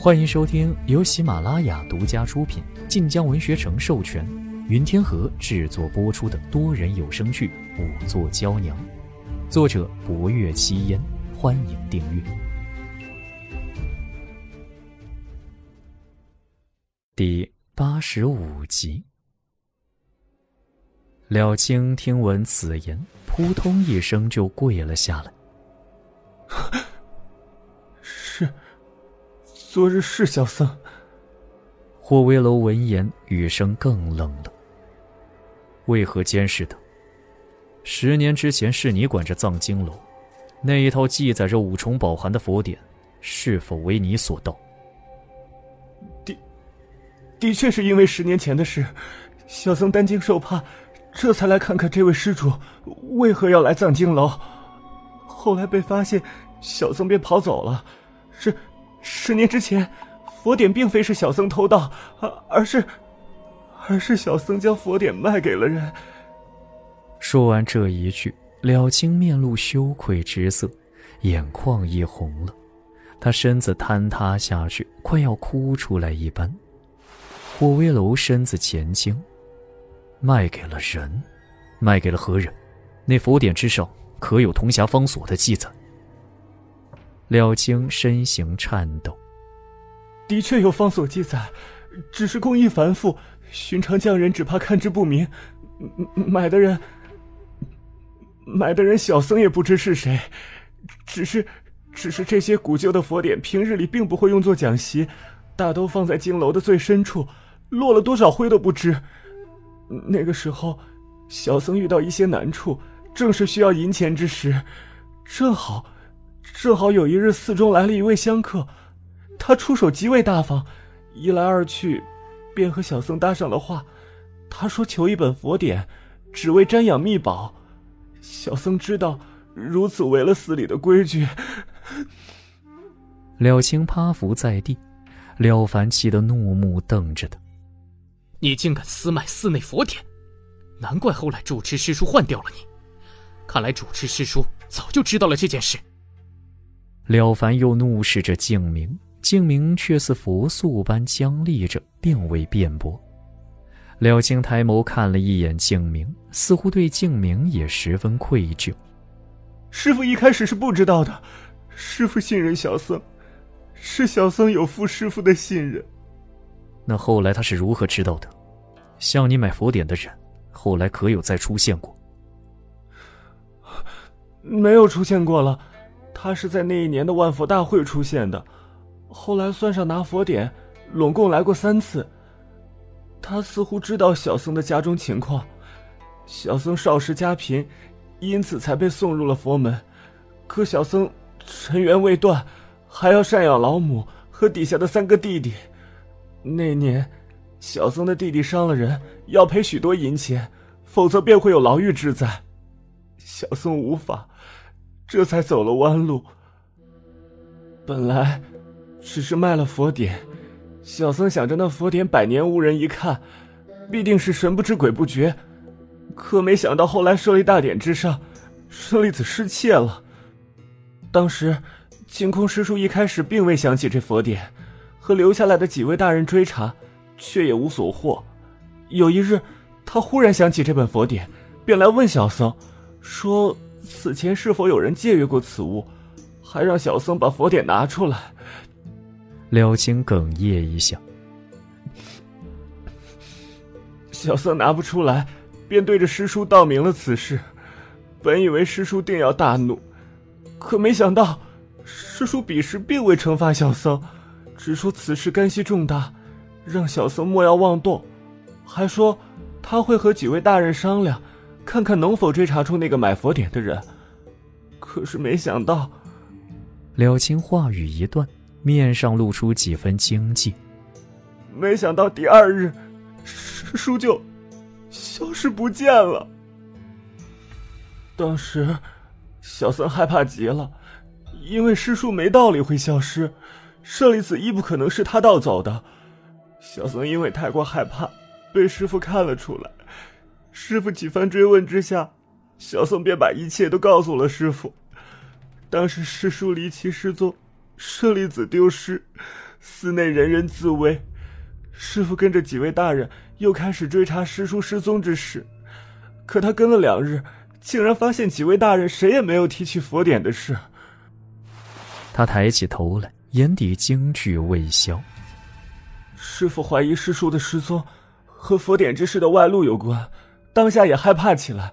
欢迎收听由喜马拉雅独家出品、晋江文学城授权、云天河制作播出的多人有声剧《五座娇娘》，作者：博月七烟。欢迎订阅。第八十五集，廖青听闻此言，扑通一声就跪了下来。是，昨日是小僧。霍威楼闻言，语声更冷了。为何监视他？十年之前是你管着藏经楼，那一套记载着五重宝函的佛典，是否为你所盗？的，的确是因为十年前的事，小僧担惊受怕，这才来看看这位施主为何要来藏经楼。后来被发现。小僧便跑走了。十十年之前，佛典并非是小僧偷盗，而而是，而是小僧将佛典卖给了人。说完这一句，了青面露羞愧之色，眼眶一红了，他身子坍塌下去，快要哭出来一般。霍威楼身子前倾，卖给了人，卖给了何人？那佛典之上可有铜匣方所的记载？廖青身形颤抖，的确有方所记载，只是工艺繁复，寻常匠人只怕看之不明。买的人，买的人，小僧也不知是谁。只是，只是这些古旧的佛典，平日里并不会用作讲习，大都放在经楼的最深处，落了多少灰都不知。那个时候，小僧遇到一些难处，正是需要银钱之时，正好。正好有一日，寺中来了一位香客，他出手极为大方，一来二去，便和小僧搭上了话。他说求一本佛典，只为瞻仰秘宝。小僧知道如此违了寺里的规矩。了青趴伏在地，了凡气得怒目瞪着他：“你竟敢私卖寺内佛典，难怪后来主持师叔换掉了你。看来主持师叔早就知道了这件事。”了凡又怒视着静明，静明却似佛塑般僵立着，并未辩驳。了青抬眸看了一眼静明，似乎对静明也十分愧疚。师傅一开始是不知道的，师傅信任小僧，是小僧有负师傅的信任。那后来他是如何知道的？向你买佛典的人，后来可有再出现过？没有出现过了。他是在那一年的万佛大会出现的，后来算上拿佛典，拢共来过三次。他似乎知道小僧的家中情况，小僧少时家贫，因此才被送入了佛门。可小僧尘缘未断，还要赡养老母和底下的三个弟弟。那年，小僧的弟弟伤了人，要赔许多银钱，否则便会有牢狱之灾。小僧无法。这才走了弯路。本来只是卖了佛典，小僧想着那佛典百年无人一看，必定是神不知鬼不觉。可没想到后来舍利大典之上，舍利子失窃了。当时净空师叔一开始并未想起这佛典，和留下来的几位大人追查，却也无所获。有一日，他忽然想起这本佛典，便来问小僧，说。此前是否有人借阅过此物？还让小僧把佛典拿出来。了青哽咽一下，小僧拿不出来，便对着师叔道明了此事。本以为师叔定要大怒，可没想到师叔彼时并未惩罚小僧，只说此事干系重大，让小僧莫要妄动，还说他会和几位大人商量。看看能否追查出那个买佛典的人，可是没想到，柳青话语一断，面上露出几分惊悸。没想到第二日，师叔就消失不见了。当时，小僧害怕极了，因为师叔没道理会消失，舍利子亦不可能是他盗走的。小僧因为太过害怕，被师傅看了出来。师傅几番追问之下，小僧便把一切都告诉了师傅。当时师叔离奇失踪，舍利子丢失，寺内人人自危。师傅跟着几位大人又开始追查师叔失踪之事，可他跟了两日，竟然发现几位大人谁也没有提起佛典的事。他抬起头来，眼底惊惧未消。师傅怀疑师叔的失踪和佛典之事的外露有关，当下也害怕起来，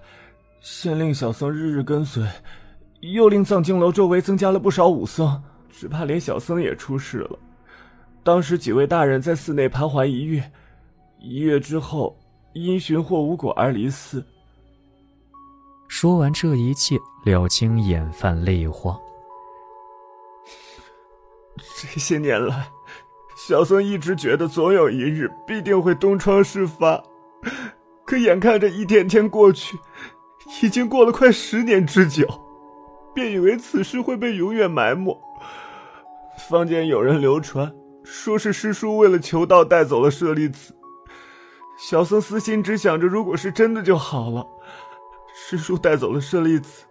先令小僧日日跟随，又令藏经楼周围增加了不少武僧，只怕连小僧也出事了。当时几位大人在寺内盘桓一月，一月之后因寻获无果而离寺。说完这一切，了清眼泛泪花。这些年来，小僧一直觉得总有一日必定会东窗事发，可眼看着一天天过去，已经过了快十年之久，便以为此事会被永远埋没。坊间有人流传。说是师叔为了求道带走了舍利子，小僧私心只想着，如果是真的就好了。师叔带走了舍利子，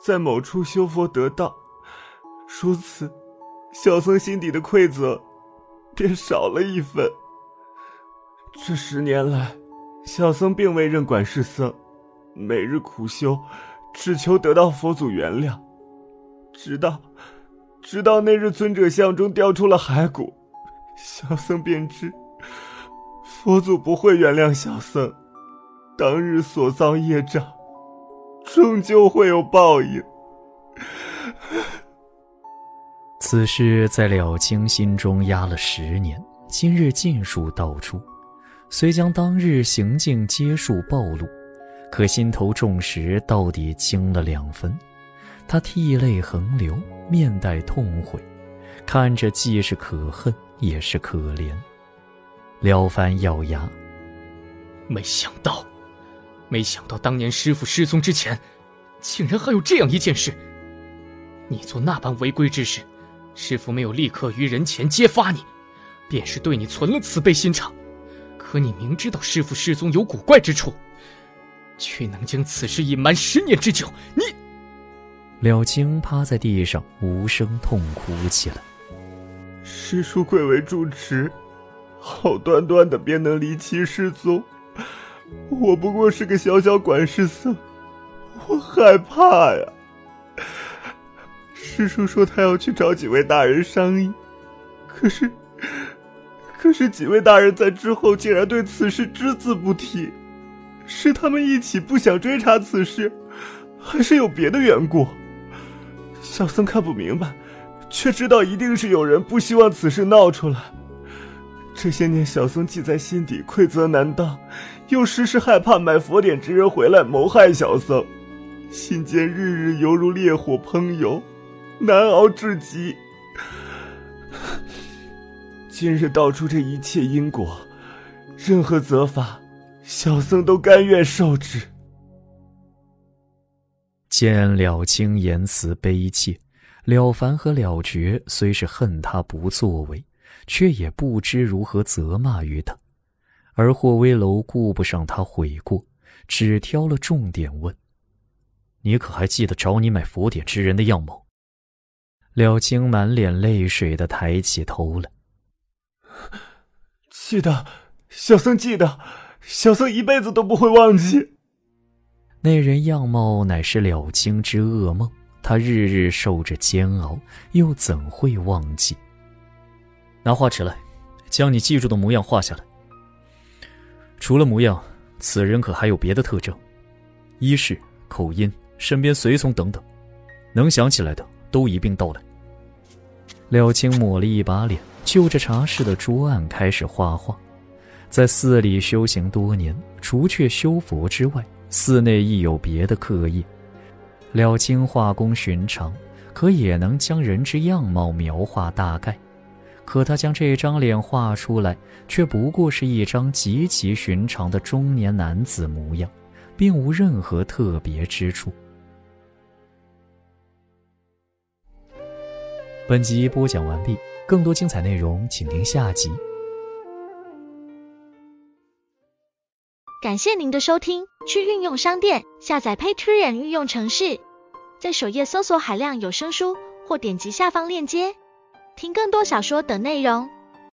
在某处修佛得道，如此，小僧心底的愧责便少了一分。这十年来，小僧并未任管事僧，每日苦修，只求得到佛祖原谅。直到，直到那日尊者像中掉出了骸骨。小僧便知，佛祖不会原谅小僧。当日所造业障，终究会有报应。此事在了清心中压了十年，今日尽数道出。虽将当日行径皆数暴露，可心头重石到底轻了两分。他涕泪横流，面带痛悔，看着既是可恨。也是可怜。了凡咬牙，没想到，没想到当年师傅失踪之前，竟然还有这样一件事。你做那般违规之事，师傅没有立刻于人前揭发你，便是对你存了慈悲心肠。可你明知道师傅失踪有古怪之处，却能将此事隐瞒十年之久，你……了清趴在地上无声痛哭起来。师叔贵为住持，好端端的便能离奇失踪，我不过是个小小管事僧，我害怕呀。师叔说他要去找几位大人商议，可是，可是几位大人在之后竟然对此事只字不提，是他们一起不想追查此事，还是有别的缘故？小僧看不明白。却知道一定是有人不希望此事闹出来。这些年，小僧记在心底，愧责难当，又时时害怕买佛典之人回来谋害小僧，心间日日犹如烈火烹油，难熬至极。今日道出这一切因果，任何责罚，小僧都甘愿受之。见了清言辞悲切。了凡和了觉虽是恨他不作为，却也不知如何责骂于他。而霍威楼顾不上他悔过，只挑了重点问：“你可还记得找你买佛典之人的样貌？”了清满脸泪水的抬起头来：“记得，小僧记得，小僧一辈子都不会忘记。”那人样貌乃是了清之噩梦。他日日受着煎熬，又怎会忘记？拿画纸来，将你记住的模样画下来。除了模样，此人可还有别的特征？衣饰、口音、身边随从等等，能想起来的都一并道来。廖青抹了一把脸，就着茶室的桌案开始画画。在寺里修行多年，除却修佛之外，寺内亦有别的课业。了清画工寻常，可也能将人之样貌描画大概。可他将这张脸画出来，却不过是一张极其寻常的中年男子模样，并无任何特别之处。本集播讲完毕，更多精彩内容，请听下集。感谢您的收听，去运用商店下载 Patreon 运用城市，在首页搜索海量有声书，或点击下方链接听更多小说等内容。